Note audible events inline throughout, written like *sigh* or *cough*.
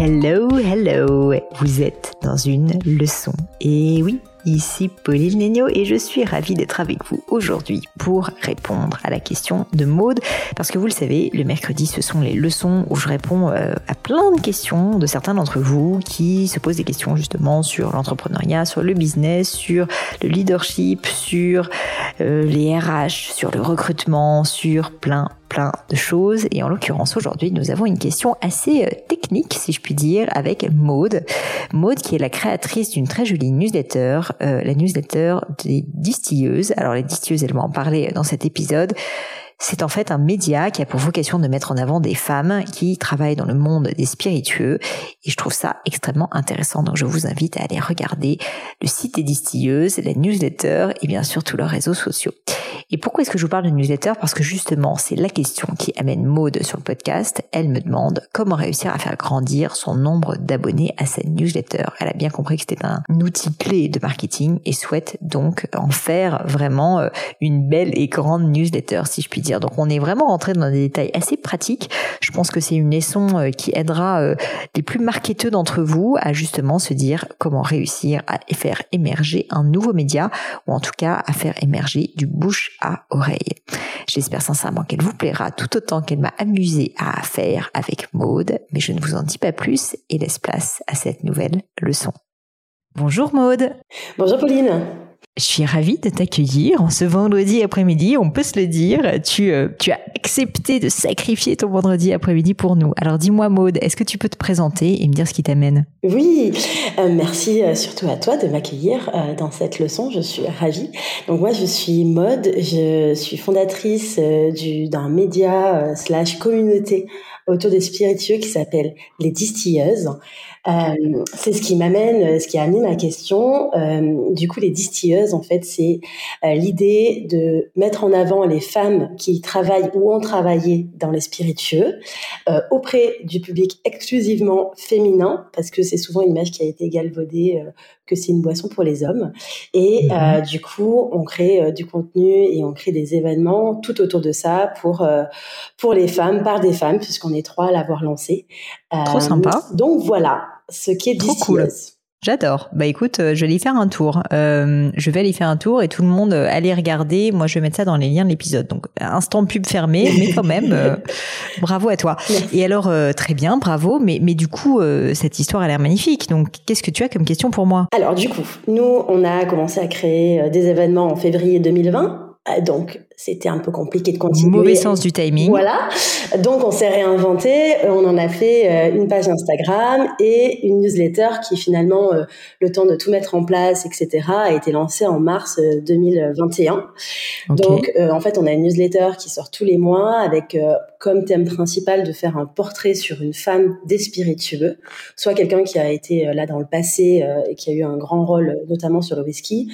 Hello, hello, vous êtes dans une leçon. Et oui, Ici Pauline Legno et je suis ravie d'être avec vous aujourd'hui pour répondre à la question de Maude. Parce que vous le savez, le mercredi, ce sont les leçons où je réponds euh, à plein de questions de certains d'entre vous qui se posent des questions justement sur l'entrepreneuriat, sur le business, sur le leadership, sur euh, les RH, sur le recrutement, sur plein plein de choses. Et en l'occurrence, aujourd'hui, nous avons une question assez euh, technique, si je puis dire, avec Maude. Maude, qui est la créatrice d'une très jolie newsletter, euh, la newsletter des distilleuses. Alors, les distilleuses, elles vont en parler dans cet épisode. C'est en fait un média qui a pour vocation de mettre en avant des femmes qui travaillent dans le monde des spiritueux et je trouve ça extrêmement intéressant. Donc je vous invite à aller regarder le site des distilleuses, la newsletter et bien sûr tous leurs réseaux sociaux. Et pourquoi est-ce que je vous parle de newsletter? Parce que justement, c'est la question qui amène Maude sur le podcast. Elle me demande comment réussir à faire grandir son nombre d'abonnés à sa newsletter. Elle a bien compris que c'était un outil clé de marketing et souhaite donc en faire vraiment euh, une belle et grande newsletter, si je puis dire. Donc on est vraiment rentré dans des détails assez pratiques. Je pense que c'est une leçon euh, qui aidera euh, les plus marketeux d'entre vous à justement se dire comment réussir à faire émerger un nouveau média ou en tout cas à faire émerger du bouche à oreille. J'espère sincèrement qu'elle vous plaira tout autant qu'elle m'a amusé à faire avec Maude, mais je ne vous en dis pas plus et laisse place à cette nouvelle leçon. Bonjour Maude. Bonjour Pauline. Je suis ravie de t'accueillir en ce vendredi après-midi. On peut se le dire. Tu, euh, tu as accepté de sacrifier ton vendredi après-midi pour nous. Alors dis-moi, Maude, est-ce que tu peux te présenter et me dire ce qui t'amène? Oui, euh, merci euh, surtout à toi de m'accueillir dans cette leçon. Je suis ravie. Donc moi, je suis Maude. Je suis fondatrice du, d'un média slash communauté autour des spiritueux qui s'appelle Les Distilleuses. Euh, c'est ce qui m'amène, ce qui a amené ma question. Euh, du coup, les distilleuses, en fait, c'est euh, l'idée de mettre en avant les femmes qui travaillent ou ont travaillé dans les spiritueux auprès du public exclusivement féminin, parce que c'est souvent une image qui a été galvaudée que c'est une boisson pour les hommes. Et mhm. du coup, on crée du contenu et on crée des événements tout autour de ça pour pour les femmes, par des femmes, puisqu'on est trois à l'avoir lancé. Trop sympa. Donc voilà, ce qui est Trop cool. J'adore. Bah écoute, euh, je vais y faire un tour. Euh, je vais aller faire un tour et tout le monde euh, allez regarder. Moi, je vais mettre ça dans les liens de l'épisode. Donc instant pub fermé, *laughs* mais quand même, bravo à toi. Et alors très bien, bravo. Mais mais du coup, cette histoire a l'air magnifique. Donc qu'est-ce que tu as comme question pour moi? Alors du coup, nous on a commencé à créer des événements en février 2020 euh, donc, c'était un peu compliqué de continuer. Mauvais sens du timing. Voilà. Donc, on s'est réinventé. Euh, on en a fait euh, une page Instagram et une newsletter qui, finalement, le temps de tout mettre en place, etc., a été lancée en mars 2021. Donc, en fait, on a une newsletter qui sort tous les mois avec comme thème principal de faire un portrait sur une femme des spiritueux, soit quelqu'un qui a été là dans le passé et qui a eu un grand rôle, notamment sur le whisky,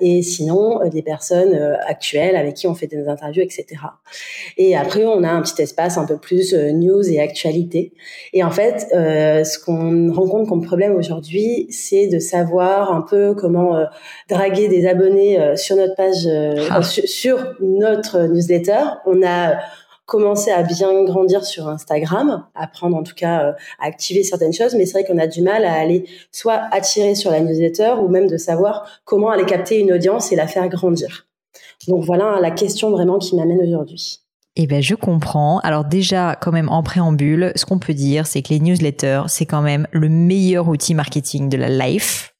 et sinon des personnes actuelles avec qui on fait des interviews, etc. Et après, on a un petit espace un peu plus euh, news et actualité. Et en fait, euh, ce qu'on rencontre comme problème aujourd'hui, c'est de savoir un peu comment euh, draguer des abonnés sur notre page, ah. sur notre newsletter. On a commencé à bien grandir sur Instagram, apprendre en tout cas à activer certaines choses, mais c'est vrai qu'on a du mal à aller soit attirer sur la newsletter ou même de savoir comment aller capter une audience et la faire grandir. Donc voilà la question vraiment qui m'amène aujourd'hui. Eh ben, je comprends. Alors déjà, quand même, en préambule, ce qu'on peut dire, c'est que les newsletters, c'est quand même le meilleur outil marketing de la life.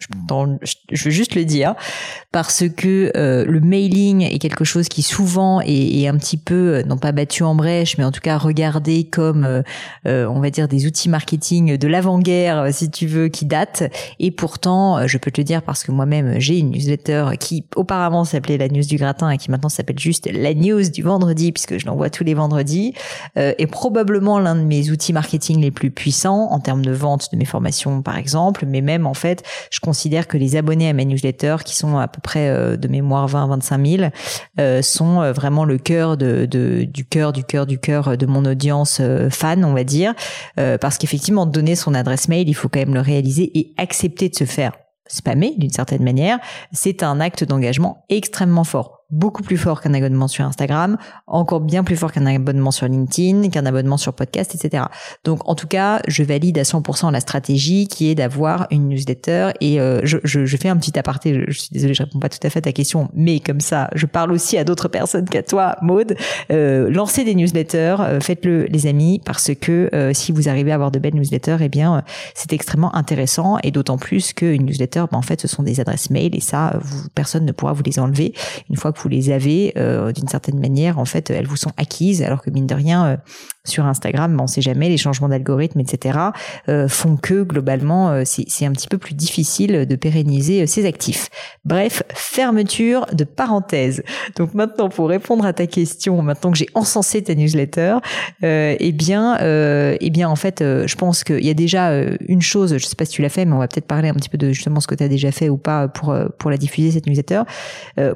Je, veux juste le dire parce que euh, le mailing est quelque chose qui souvent est, un petit peu, euh, non pas battu en brèche, mais en tout cas regardé comme, euh, on va dire, des outils marketing de l'avant-guerre, si tu veux, qui datent. Et pourtant, je peux te le dire parce que moi-même, j'ai une newsletter qui auparavant s'appelait la news du gratin et qui maintenant s'appelle juste la news du vendredi, puisque je l'envoie tous les vendredis, euh, est probablement l'un de mes outils marketing les plus puissants en termes de vente de mes formations, par exemple. Mais même, en fait, je considère que les abonnés à ma newsletter, qui sont à peu près euh, de mémoire 20-25 000, euh, sont vraiment le cœur de, du cœur, du cœur, du cœur de mon audience fan, on va dire. parce qu'effectivement, donner son adresse mail, il faut quand même le réaliser et accepter de se faire spammer d'une certaine manière, c'est un acte d'engagement extrêmement fort beaucoup plus fort qu'un abonnement sur Instagram, encore bien plus fort qu'un abonnement sur LinkedIn, qu'un abonnement sur podcast, etc. Donc en tout cas, je valide à 100% la stratégie qui est d'avoir une newsletter et euh, je, je, je, fais un petit aparté, je, suis désolée, je réponds pas tout à fait à ta question, mais comme ça, je parle aussi à d'autres personnes qu'à toi, Maude. Euh, lancez des newsletters, euh, faites-le les amis, parce que euh, si vous arrivez à avoir de belles newsletters, eh bien c'est extrêmement intéressant et d'autant plus qu'une newsletter, ben, en fait, ce sont des adresses mail et ça, personne ne pourra vous les enlever une fois vous les avez euh, d'une certaine manière, en fait, elles vous sont acquises, alors que mine de rien, euh, sur Instagram, on sait jamais, les changements d'algorithme, etc., euh, font que globalement, c'est un petit peu plus difficile de pérenniser ces actifs. Bref, fermeture de parenthèse. Donc maintenant, pour répondre à ta question, maintenant que j'ai encensé ta newsletter, eh bien, eh bien, en fait, je pense qu'il y a déjà une chose, je sais pas si tu l'as fait, mais on va peut-être parler un petit peu de justement ce que tu as déjà fait ou pas pour pour la diffuser cette newsletter.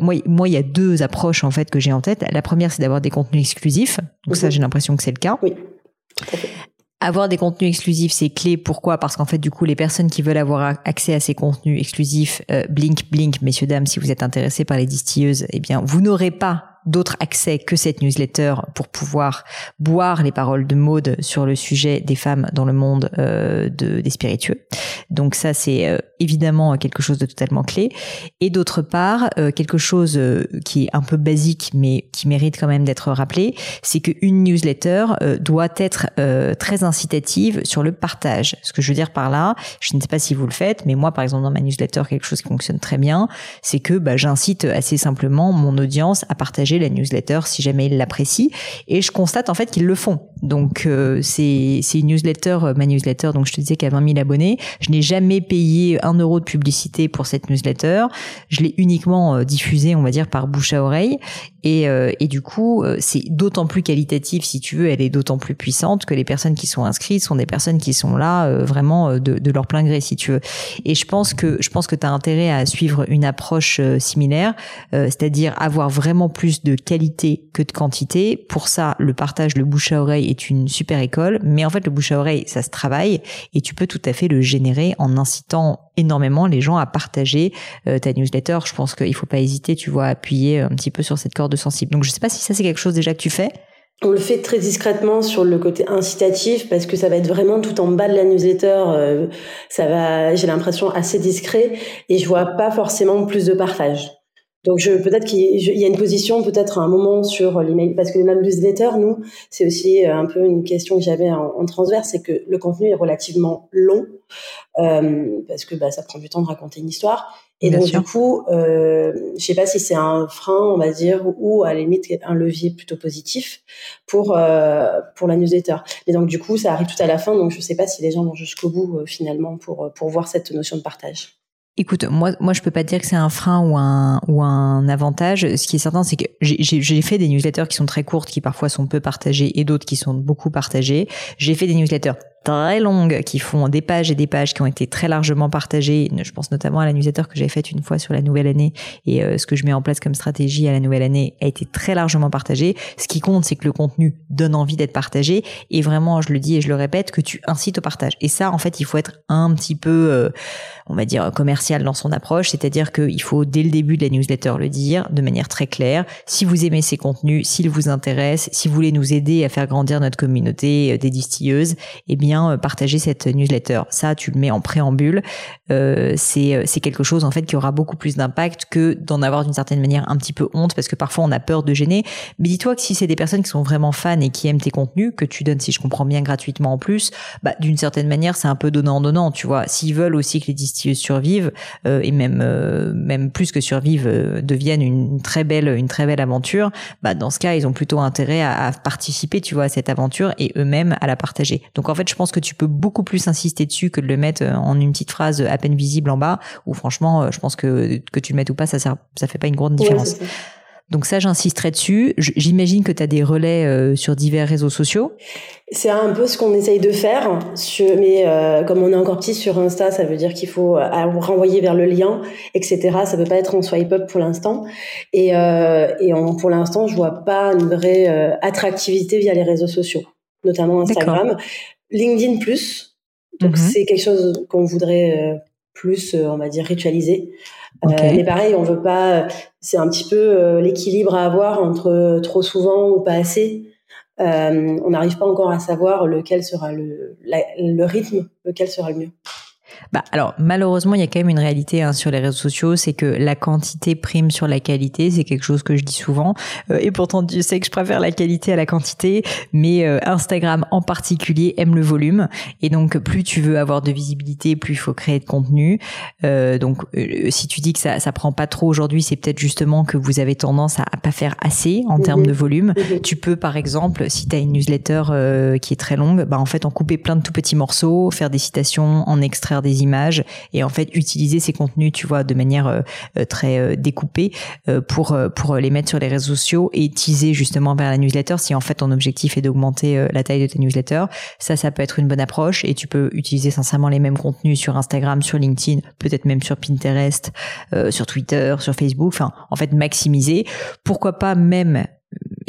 moi, moi, il y a deux approches en fait que j'ai en tête. La première, c'est d'avoir des contenus exclusifs. Donc ça, mhm. j'ai l'impression que c'est le cas. Oui. Avoir des contenus exclusifs, c'est clé. Pourquoi? Parce qu'en fait, du coup, les personnes qui veulent avoir accès à ces contenus exclusifs, euh, blink, blink, messieurs, dames, si vous êtes intéressés par les distilleuses, eh bien, vous n'aurez pas d'autres accès que cette newsletter pour pouvoir boire les paroles de mode sur le sujet des femmes dans le monde euh, de, des spiritueux. Donc ça, c'est euh, évidemment quelque chose de totalement clé. Et d'autre part, euh, quelque chose euh, qui est un peu basique, mais qui mérite quand même d'être rappelé, c'est qu'une newsletter doit être très incitative sur le partage. Ce que je veux dire par là, je ne sais pas si vous le faites, mais moi, par exemple, dans ma newsletter, quelque chose qui fonctionne très bien, c'est que bah, j'incite assez simplement mon audience à partager la newsletter si jamais ils l'apprécient. Et je constate en fait qu'ils le font. Donc euh, c'est une newsletter, euh, ma newsletter, donc je te disais qu'à 20 000 abonnés, je n'ai jamais payé un euro de publicité pour cette newsletter. Je l'ai uniquement euh, diffusée, on va dire, par bouche à oreille. Et, euh, et du coup, c'est d'autant plus qualitatif, si tu veux, elle est d'autant plus puissante que les personnes qui sont inscrites sont des personnes qui sont là vraiment de, de, leur plein gré, si tu veux. Et je pense que je pense que tu as intérêt à suivre une approche similaire, c'est-à-dire avoir vraiment plus de qualité que de quantité. Pour ça, le partage, le bouche à oreille est une super école, mais en fait le bouche à oreille, ça se travaille et tu peux tout à fait le générer en incitant énormément les gens à partager euh, ta newsletter. Je pense qu'il faut pas hésiter, tu vois, à appuyer un petit peu sur cette corde sensible. Donc je sais pas si ça c'est quelque chose déjà que tu fais. On le fait très discrètement sur le côté incitatif parce que ça va être vraiment tout en bas de la newsletter. Euh, ça va, j'ai l'impression assez discret et je vois pas forcément plus de partage. Donc je peut-être qu'il y a une position peut-être à un moment sur l'email parce que les newsletter nous c'est aussi euh, un peu une question que j'avais en, transverse c'est que le contenu est relativement long euh, parce que bah, ça prend du temps de raconter une histoire et donc du coup euh, je sais pas si c'est un frein on va dire ou à la limite un levier plutôt positif pour euh, pour la newsletter mais donc du coup ça arrive tout à la fin donc je sais pas si les gens vont jusqu'au bout euh, finalement pour pour voir cette notion de partage. Écoute, moi, moi, je peux pas dire que c'est un frein ou un ou un avantage. Ce qui est certain, c'est que j'ai fait des newsletters qui sont très courtes, qui parfois sont peu partagées, et d'autres qui sont beaucoup partagées. J'ai fait des newsletters très longues qui font des pages et des pages qui ont été très largement partagées. Je pense notamment à la newsletter que j'ai faite une fois sur la nouvelle année et euh, ce que je mets en place comme stratégie à la nouvelle année a été très largement partagé. Ce qui compte, c'est que le contenu donne envie d'être partagé et vraiment, je le dis et je le répète, que tu incites au partage. Et ça, en fait, il faut être un petit peu, euh, on va dire, commercial dans son approche, c'est-à-dire qu'il faut dès le début de la newsletter le dire de manière très claire. Si vous aimez ces contenus, s'ils vous intéressent, si vous voulez nous aider à faire grandir notre communauté euh, des distilleuses, eh bien bien partager cette newsletter. Ça, tu le mets en préambule. c'est c'est quelque chose en fait qui aura beaucoup plus d'impact que d'en avoir d'une certaine manière un petit peu honte parce que parfois on a peur de gêner. Mais dis-toi que si c'est des personnes qui sont vraiment fans et qui aiment tes contenus que tu donnes, si je comprends bien, gratuitement en plus, bah d'une certaine manière c'est un peu donnant donnant. Tu vois, s'ils veulent aussi que les distilleuses survivent et même même plus que survivent deviennent une très belle une très belle aventure, bah dans ce cas ils ont plutôt intérêt à, participer, tu vois, à cette aventure et eux-mêmes à la partager. Donc en fait, je pense que tu peux beaucoup plus insister dessus que de le mettre euh, en une petite phrase à peine visible en bas. Ou franchement, euh, je pense que que tu le mettes ou pas, ça ça fait pas une grande différence. Donc ça, j'insisterai dessus. J'imagine que tu as des relais euh, sur divers réseaux sociaux. C'est un peu ce qu'on essaye de faire, mais euh, comme on est encore petit sur Insta, ça veut dire qu'il faut euh, renvoyer vers le lien, etc. Ça peut pas être en swipe up pour l'instant. Et, et pour l'instant, je vois pas une vraie attractivité via les réseaux sociaux, notamment Instagram, LinkedIn plus. Donc mm-hmm. c'est quelque chose qu'on voudrait plus, on va dire, ritualiser. Euh, mais pareil, on veut pas. C'est un petit peu euh, l'équilibre à avoir entre trop souvent ou pas assez. Euh, on n'arrive pas encore à savoir lequel sera le, le rythme, lequel sera le mieux. Bah alors malheureusement il y a quand même une réalité hein, sur les réseaux sociaux, c'est que la quantité prime sur la qualité, c'est quelque chose que je dis souvent. Euh, et pourtant tu sais que je préfère la qualité à la quantité, mais euh, Instagram en particulier aime le volume et donc plus tu veux avoir de visibilité, plus il faut créer de contenu. Euh, donc si tu dis que ça ça prend pas trop aujourd'hui, c'est peut-être justement que vous avez tendance à, pas faire assez en termes de volume. Tu peux par exemple si tu as une newsletter qui est très longue, bah en fait en couper plein de tout petits morceaux, faire des citations, en extraire des images et en fait utiliser ces contenus, tu vois, de manière euh, euh, très euh, découpée pour les mettre sur les réseaux sociaux et teaser justement vers la newsletter. Si en fait ton objectif est d'augmenter la taille de ta newsletter, ça, ça peut être une bonne approche et tu peux utiliser sincèrement les mêmes contenus sur Instagram, sur LinkedIn, peut-être même sur Pinterest, sur Twitter, sur Facebook. Enfin, en fait, maximiser. Pourquoi pas même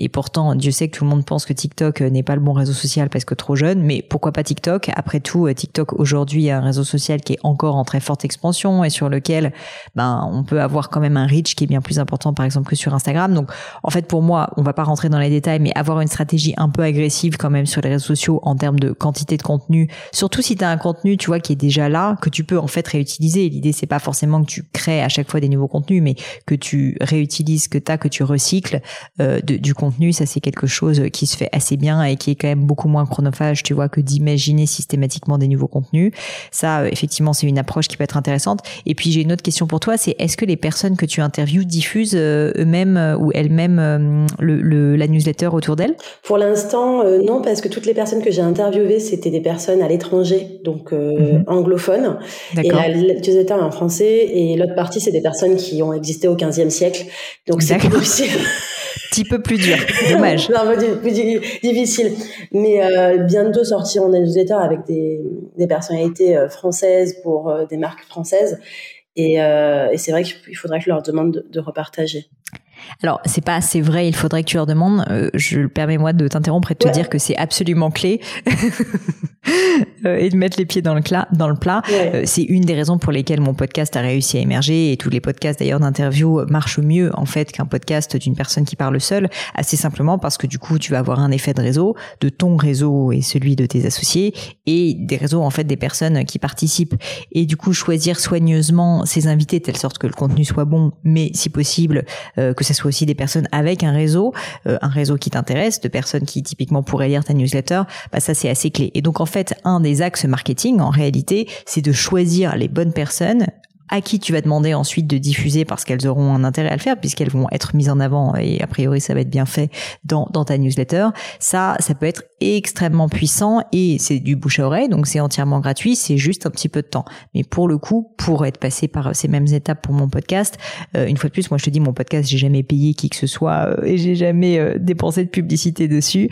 et pourtant, Dieu sait que tout le monde pense que TikTok euh, n'est pas le bon réseau social parce que trop jeune, mais pourquoi pas TikTok? Après tout, euh, TikTok aujourd'hui est un réseau social qui est encore en très forte expansion et sur lequel ben on peut avoir quand même un reach qui est bien plus important par exemple que sur Instagram. Donc en fait pour moi, on va pas rentrer dans les détails, mais avoir une stratégie un peu agressive quand même sur les réseaux sociaux en termes de quantité de contenu, surtout si tu as un contenu, tu vois, qui est déjà là, que tu peux en fait réutiliser. L'idée c'est pas forcément que tu crées à chaque fois des nouveaux contenus, mais que tu réutilises que tu as, que tu recycles euh, du contenu ça c'est quelque chose qui se fait assez bien et qui est quand même beaucoup moins chronophage, tu vois, que d'imaginer systématiquement des nouveaux contenus. Ça, euh, effectivement, c'est une approche qui peut être intéressante. Et puis j'ai une autre question pour toi, c'est est-ce que les personnes que tu interviews diffusent euh, eux-mêmes euh, ou elles-mêmes le, la newsletter autour d'elles? Pour l'instant, non, parce que toutes les personnes que j'ai interviewées, c'était des personnes à l'étranger, donc mhm. anglophones. Et la newsletter est en français, et l'autre partie, c'est des personnes qui ont existé au 15e siècle. Donc c'est plus *laughs* petit peu plus dur. *laughs* Dommage. peu plus difficile. Mais euh, bientôt sortir en newsletter avec des, des personnalités euh, françaises pour euh, des marques françaises. Et, et c'est vrai qu'il faudrait que je leur demande de, de repartager. Alors, c'est pas assez vrai, il faudrait que tu leur demandes. Je permets-moi de t'interrompre et de te dire que c'est absolument clé. *laughs* *laughs* Euh, et de mettre les pieds dans le, plat. Dans le plat. Euh, c'est une des raisons pour lesquelles mon podcast a réussi à émerger et tous les podcasts d'ailleurs d'interview marchent mieux en fait qu'un podcast d'une personne qui parle seule, assez simplement parce que du coup tu vas avoir un effet de réseau, de ton réseau et celui de tes associés et des réseaux en fait des personnes qui participent et du coup choisir soigneusement ses invités de telle sorte que le contenu soit bon, mais si possible que ce soit aussi des personnes avec un réseau, euh, un réseau qui t'intéresse, de personnes qui typiquement pourraient lire ta newsletter, bah ça c'est assez clé. Et donc en fait, un des axes marketing en réalité, c'est de choisir les bonnes personnes à qui tu vas demander ensuite de diffuser parce qu'elles auront un intérêt à le faire puisqu'elles vont être mises en avant et a priori ça va être bien fait dans, dans ta newsletter. Ça, ça peut être extrêmement puissant et c'est du bouche à oreille donc c'est entièrement gratuit, c'est juste un petit peu de temps. Mais pour le coup, pour être passé par ces mêmes étapes pour mon podcast, euh, une fois de plus, moi je te dis mon podcast, j'ai jamais payé qui que ce soit euh, et j'ai jamais euh, dépensé de publicité dessus.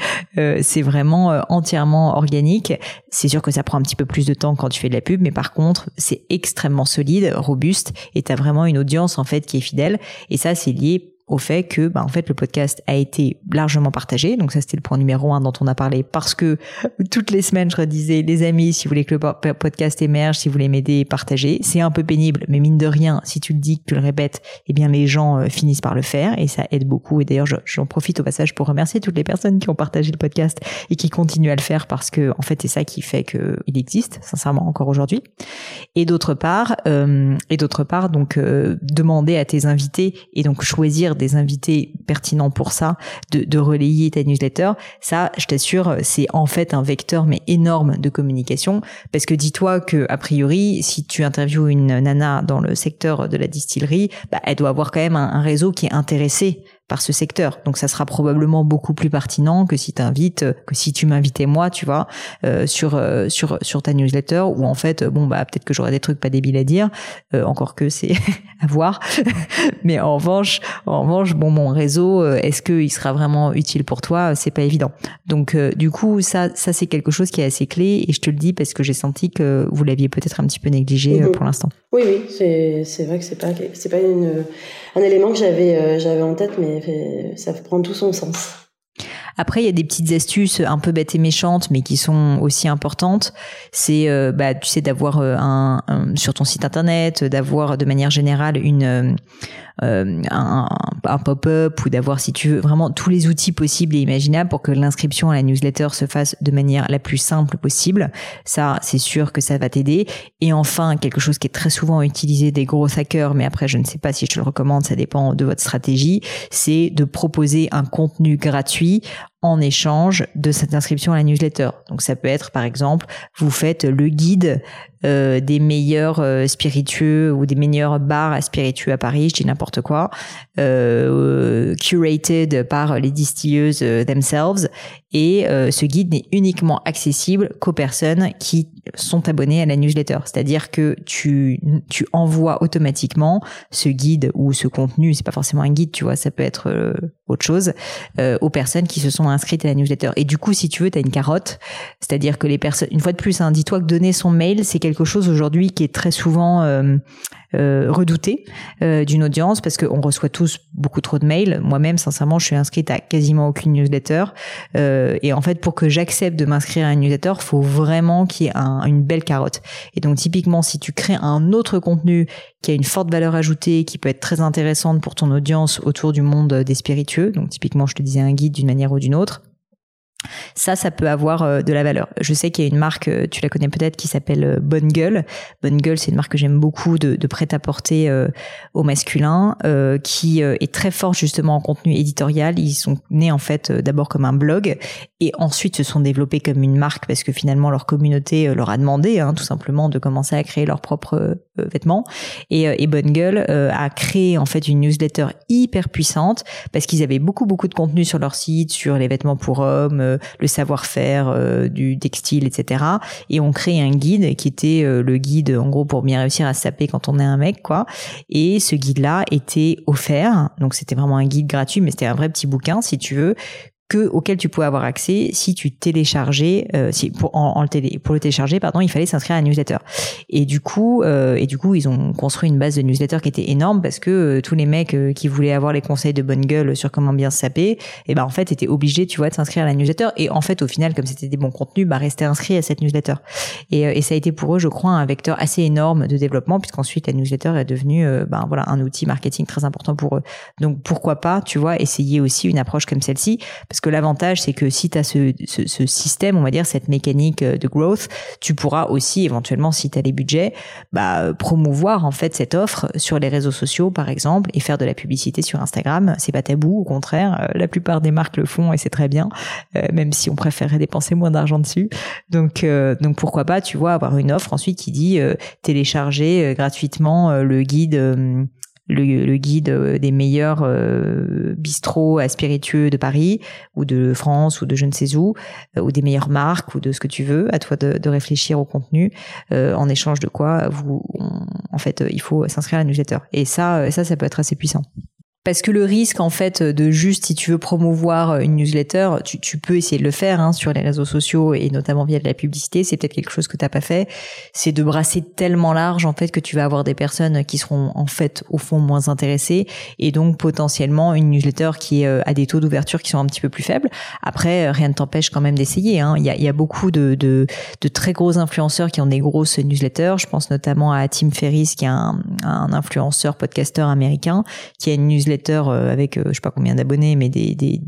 c'est vraiment entièrement organique. C'est sûr que ça prend un petit peu plus de temps quand tu fais de la pub, mais par contre, c'est extrêmement solide robuste et tu vraiment une audience en fait qui est fidèle. Et ça c'est lié au fait que, bah, en fait, le podcast a été largement partagé. Donc ça, c'était le point numéro un dont on a parlé parce que *laughs* toutes les semaines, je redisais, les amis, si vous voulez que le podcast émerge, si vous voulez m'aider, partagez. C'est un peu pénible, mais mine de rien, si tu le dis, que tu le répètes, eh bien, les gens euh, finissent par le faire et ça aide beaucoup. Et d'ailleurs, j'en profite au passage pour remercier toutes les personnes qui ont partagé le podcast et qui continuent à le faire parce que, en fait, c'est ça qui fait qu'il existe, sincèrement, encore aujourd'hui. Et d'autre part, euh, et d'autre part, donc, euh, demander à tes invités et donc choisir des invités pertinents pour ça, de, de relayer ta newsletter, ça, je t'assure, c'est en fait un vecteur mais énorme de communication. Parce que dis-toi que a priori, si tu interviews une nana dans le secteur de la distillerie, bah, elle doit avoir quand même un, un réseau qui est intéressé par ce secteur. Donc ça sera probablement beaucoup plus pertinent que si t'invites, que si tu m'invitais moi, tu vois, euh, sur euh, sur sur ta newsletter où en fait bon bah peut-être que j'aurais des trucs pas débiles à dire, euh, encore que c'est *laughs* à voir. *laughs* Mais en revanche, en revanche, bon mon réseau, est-ce qu'il sera vraiment utile pour toi? C'est pas évident. Donc du coup ça ça c'est quelque chose qui est assez clé et je te le dis parce que j'ai senti que vous l'aviez peut-être un petit peu négligé Mhm. pour l'instant. Oui, oui, c'est c'est vrai que c'est pas c'est pas une, un élément que j'avais euh, j'avais en tête, mais ça prend tout son sens. Après, il y a des petites astuces un peu bêtes et méchantes, mais qui sont aussi importantes. C'est, euh, bah, tu sais, d'avoir euh, un, sur ton site internet, d'avoir de manière générale une euh, un, un pop-up ou d'avoir, si tu veux, vraiment tous les outils possibles et imaginables pour que l'inscription à la newsletter se fasse de manière la plus simple possible. Ça, c'est sûr que ça va t'aider. Et enfin, quelque chose qui est très souvent utilisé des gros hackers, mais après, je ne sais pas si je te le recommande, ça dépend de votre stratégie, c'est de proposer un contenu gratuit that. En échange de cette inscription à la newsletter. Donc ça peut être par exemple, vous faites le guide euh, des meilleurs euh, spiritueux ou des meilleurs bars à spiritueux à Paris, je dis n'importe quoi, euh, curated par les distilleuses themselves. Et ce guide n'est uniquement accessible qu'aux personnes qui sont abonnées à la newsletter. C'est-à-dire que tu, tu envoies automatiquement ce guide ou ce contenu, c'est pas forcément un guide, tu vois, ça peut être autre chose, aux personnes qui se sont inscrites à la newsletter. Et du coup, si tu veux, tu as une carotte, c'est-à-dire que les personnes, une fois de plus, hein, dis-toi que donner son mail, c'est quelque chose aujourd'hui qui est très souvent euh, euh, redouté euh, d'une audience parce qu'on reçoit tous beaucoup trop de mails. Moi-même, sincèrement, je suis inscrite à quasiment aucune newsletter. Euh, et en fait, pour que j'accepte de m'inscrire à une newsletter, faut vraiment qu'il y ait un- une belle carotte. Et donc, typiquement, si tu crées un autre contenu qui a une forte valeur ajoutée, qui peut être très intéressante pour ton audience autour du monde des spiritueux, donc typiquement, je te disais un guide d'une manière ou d'une autre, ça, ça peut avoir euh, de la valeur. Je sais qu'il y a une marque, euh, tu la connais peut-être, qui s'appelle euh, Bonne Gueule. Bonne Gueule, c'est une marque que j'aime beaucoup de, de prêt-à-porter euh, au masculin, qui est très forte justement en contenu éditorial. Ils sont nés en fait d'abord comme un blog et ensuite se sont développés comme une marque parce que finalement leur communauté euh, leur a demandé hein, tout simplement de commencer à créer leurs propres euh, vêtements. Et, euh, et Bonne Gueule euh, a créé en fait une newsletter hyper puissante parce qu'ils avaient beaucoup beaucoup de contenu sur leur site, sur les vêtements pour hommes, euh, le savoir-faire euh, du textile, etc. Et on crée un guide qui était euh, le guide en gros pour bien réussir à se saper quand on est un mec, quoi. Et ce guide-là était offert, donc c'était vraiment un guide gratuit, mais c'était un vrai petit bouquin, si tu veux que auquel tu pouvais avoir accès si tu téléchargeais euh, si pour en, en le télé, pour le télécharger pardon il fallait s'inscrire à la newsletter. Et du coup euh, et du coup ils ont construit une base de newsletter qui était énorme parce que euh, tous les mecs euh, qui voulaient avoir les conseils de bonne gueule sur comment bien se saper et ben en fait étaient obligés tu vois de s'inscrire à la newsletter. Et en fait au final comme c'était des bons contenus bah rester inscrit à cette newsletter. Et, euh, et ça a été pour eux je crois un vecteur assez énorme de développement puisqu'ensuite la newsletter est devenue ben voilà un outil marketing très important pour eux. Donc pourquoi pas tu vois essayer aussi une approche comme celle-ci que l'avantage, c'est que si tu as ce, ce, système, on va dire, cette mécanique euh, de growth, tu pourras aussi, éventuellement, si tu as les budgets, bah, promouvoir en fait cette offre sur les réseaux sociaux, par exemple, et faire de la publicité sur Instagram. C'est pas tabou, au contraire, euh, la plupart des marques le font et c'est très bien, euh, même si on préférerait dépenser moins d'argent dessus. Donc, euh, donc pourquoi pas, tu vois, avoir une offre ensuite qui dit télécharger gratuitement le guide le, guide des meilleurs euh, bistrots à spiritueux de Paris ou de France ou de je ne sais où euh, ou des meilleures marques ou de ce que tu veux à toi de, réfléchir au contenu. Euh, en échange de quoi vous en fait il faut s'inscrire à la newsletter. Et ça ça ça peut être assez puissant parce que le risque en fait de juste si tu veux promouvoir une newsletter, tu, tu peux essayer de le faire hein, sur les réseaux sociaux et notamment via de la publicité. C'est peut-être quelque chose que t'as pas fait. C'est de brasser tellement large en fait que tu vas avoir des personnes qui seront en fait au fond moins intéressées et donc potentiellement une newsletter qui euh, a des taux d'ouverture qui sont un petit peu plus faibles. Après, rien ne t'empêche quand même d'essayer. Hein. Il, y a, il y a beaucoup de, de, de, très gros influenceurs qui ont des grosses newsletters. Je pense notamment à Tim Ferriss qui est un, un influenceur podcasteur américain qui a une newsletter euh, avec euh, je sais pas combien d'abonnés, mais des, des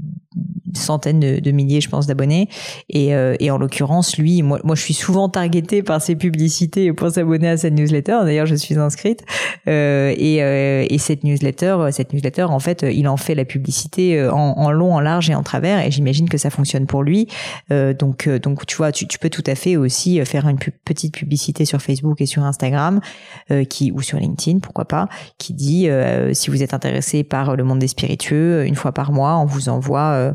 centaines de, milliers, je pense, d'abonnés. Et, euh, et en l'occurrence, lui, moi, moi, je suis souvent targeté par ses publicités pour s'abonner à cette newsletter. D'ailleurs, je suis inscrite. Euh, et, euh, et cette newsletter, cette newsletter, en fait, il en fait la publicité en, long, en large et en travers. Et j'imagine que ça fonctionne pour lui. donc, donc, tu vois, tu, tu, peux tout à fait aussi faire une petite publicité sur Facebook et sur Instagram, qui ou sur LinkedIn, pourquoi pas, qui dit si vous êtes intéressé par le monde des spiritueux, une fois par mois, on vous envoie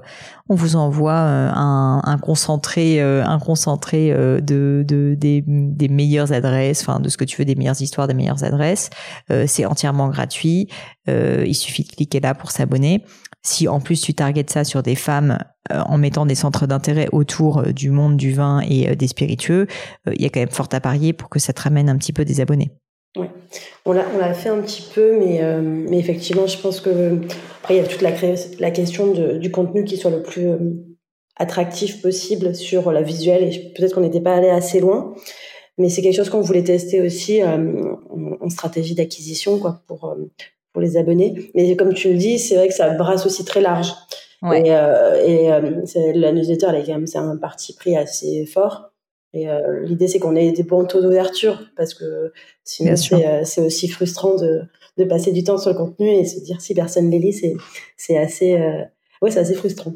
on vous envoie euh, un, concentré, euh, euh, de, des, meilleures adresses, enfin de ce que tu veux, des meilleures histoires, des meilleures adresses. c'est entièrement gratuit. il suffit de cliquer là pour s'abonner. Si en plus tu targetes ça sur des femmes en mettant des centres d'intérêt autour du monde du vin et des spiritueux, il y a quand même fort à parier pour que ça te ramène un petit peu des abonnés. Oui, on l'a fait un petit peu, mais, mais effectivement, je pense que après, il y a toute la, la question de, du contenu qui soit le plus euh, attractif possible sur la visuelle et peut-être qu'on n'était pas allé assez loin. Mais c'est quelque chose qu'on voulait tester aussi euh, en, stratégie d'acquisition quoi pour euh, pour les abonnés. Mais comme tu le dis, c'est vrai que ça brasse aussi très large. Ouais. Et, et la newsletter, elle est quand même c'est un parti pris assez fort. Et l'idée, c'est qu'on ait des bons taux d'ouverture parce que sinon c'est aussi frustrant de de passer du temps sur le contenu et se dire si personne les lit, c'est, assez, euh, ouais, assez frustrant.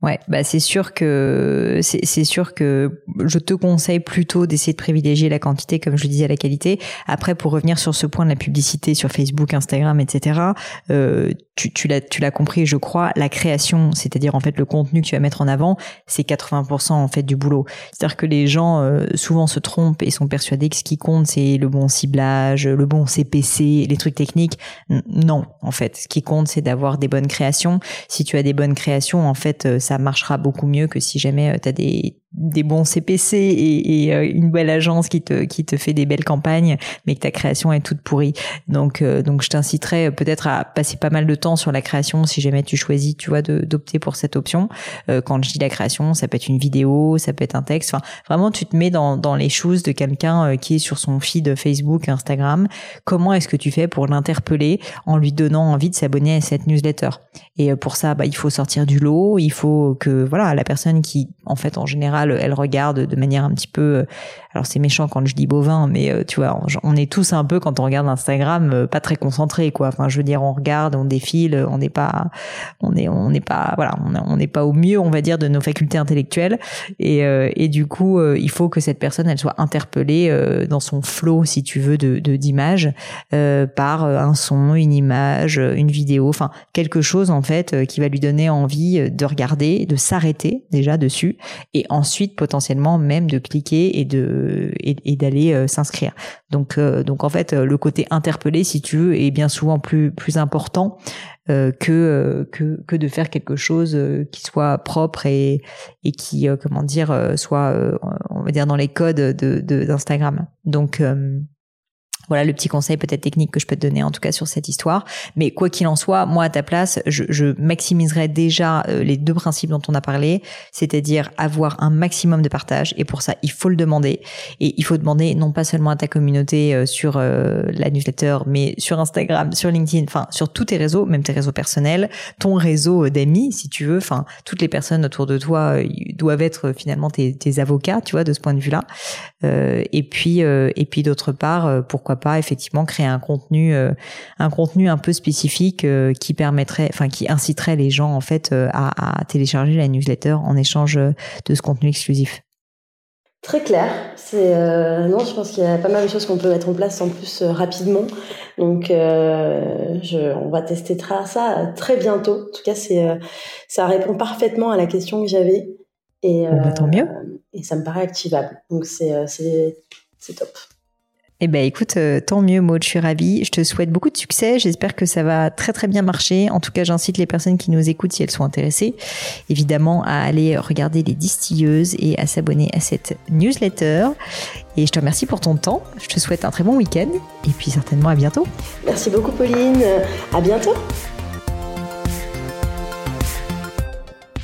Ouais, bah c'est sûr que c'est sûr que je te conseille plutôt d'essayer de privilégier la quantité, comme je le disais, la qualité. Après, pour revenir sur ce point de la publicité sur Facebook, Instagram, etc. Euh, tu, tu l'as tu l'as compris, je crois. La création, c'est-à-dire en fait le contenu que tu vas mettre en avant, c'est 80% en fait du boulot. C'est-à-dire que les gens euh, souvent se trompent et sont persuadés que ce qui compte c'est le bon ciblage, le bon CPC, les trucs techniques. Non, en fait, ce qui compte c'est d'avoir des bonnes créations. Si tu as des bonnes créations, en fait euh, ça marchera beaucoup mieux que si jamais euh, tu as des des bons CPC et, et, euh, une belle agence qui te qui te fait des belles campagnes, mais que ta création est toute pourrie. Donc euh, donc je t'inciterais peut-être à passer pas mal de temps sur la création si jamais tu choisis, tu vois, d'opter pour cette option. Euh, quand je dis la création, ça peut être une vidéo, ça peut être un texte. Enfin, vraiment, tu te mets dans dans les choses de quelqu'un qui est sur son feed Facebook, Instagram. Comment est-ce que tu fais pour l'interpeller en lui donnant envie de s'abonner à cette newsletter? Et pour ça, bah il faut sortir du lot. Il faut que voilà la personne qui en fait en général elle regarde de manière un petit peu. Euh, alors c'est méchant quand je dis bovin, mais euh, tu vois, on, est tous un peu quand on regarde Instagram, euh, pas très concentrés, quoi. Enfin, je veux dire, on regarde, on défile, on n'est pas, on est, on n'est pas, voilà, on n'est pas au mieux, on va dire, de nos facultés intellectuelles. Et, du coup, il faut que cette personne, elle soit interpellée dans son flow, si tu veux, de d'images par un son, une image, une vidéo, enfin quelque chose en fait qui va lui donner envie de regarder, de s'arrêter déjà dessus, et ensuite ensuite potentiellement même de cliquer et de et, d'aller euh, s'inscrire. Donc euh, donc en fait le côté interpellé si tu veux est bien souvent plus plus important euh, que que que de faire quelque chose qui soit propre et et qui comment dire soit on va dire dans les codes de d'Instagram. Donc voilà le petit conseil peut-être technique que je peux te donner en tout cas sur cette histoire. Mais quoi qu'il en soit, moi à ta place, je, je maximiserai déjà euh, les deux principes dont on a parlé, c'est-à-dire avoir un maximum de partage. Et pour ça, il faut le demander. Et il faut demander non pas seulement à ta communauté euh, sur euh, la newsletter, mais sur Instagram, sur LinkedIn, enfin sur tous tes réseaux, même tes réseaux personnels, ton réseau d'amis si tu veux. Enfin toutes les personnes autour de toi doivent être finalement tes, tes, avocats, tu vois, de ce point de vue-là. et puis et puis d'autre part, pourquoi pas effectivement créer un contenu euh, un contenu un peu spécifique euh, qui permettrait enfin qui inciterait les gens en fait euh, à, télécharger la newsletter en échange de ce contenu exclusif. Très clair. C'est non, je pense qu'il y a pas mal de choses qu'on peut mettre en place en plus rapidement. Donc, je, on va tester ça très bientôt. En tout cas, c'est ça répond parfaitement à la question que j'avais et bah, tant mieux. Et ça me paraît activable. Donc c'est c'est top. Eh ben écoute, euh, tant mieux Maud, je suis ravie. Je te souhaite beaucoup de succès. J'espère que ça va très très bien marcher. En tout cas, j'incite les personnes qui nous écoutent, si elles sont intéressées, évidemment à aller regarder les distilleuses et à s'abonner à cette newsletter. Et je te remercie pour ton temps. Je te souhaite un très bon week-end et puis certainement à bientôt. Merci beaucoup Pauline. À bientôt.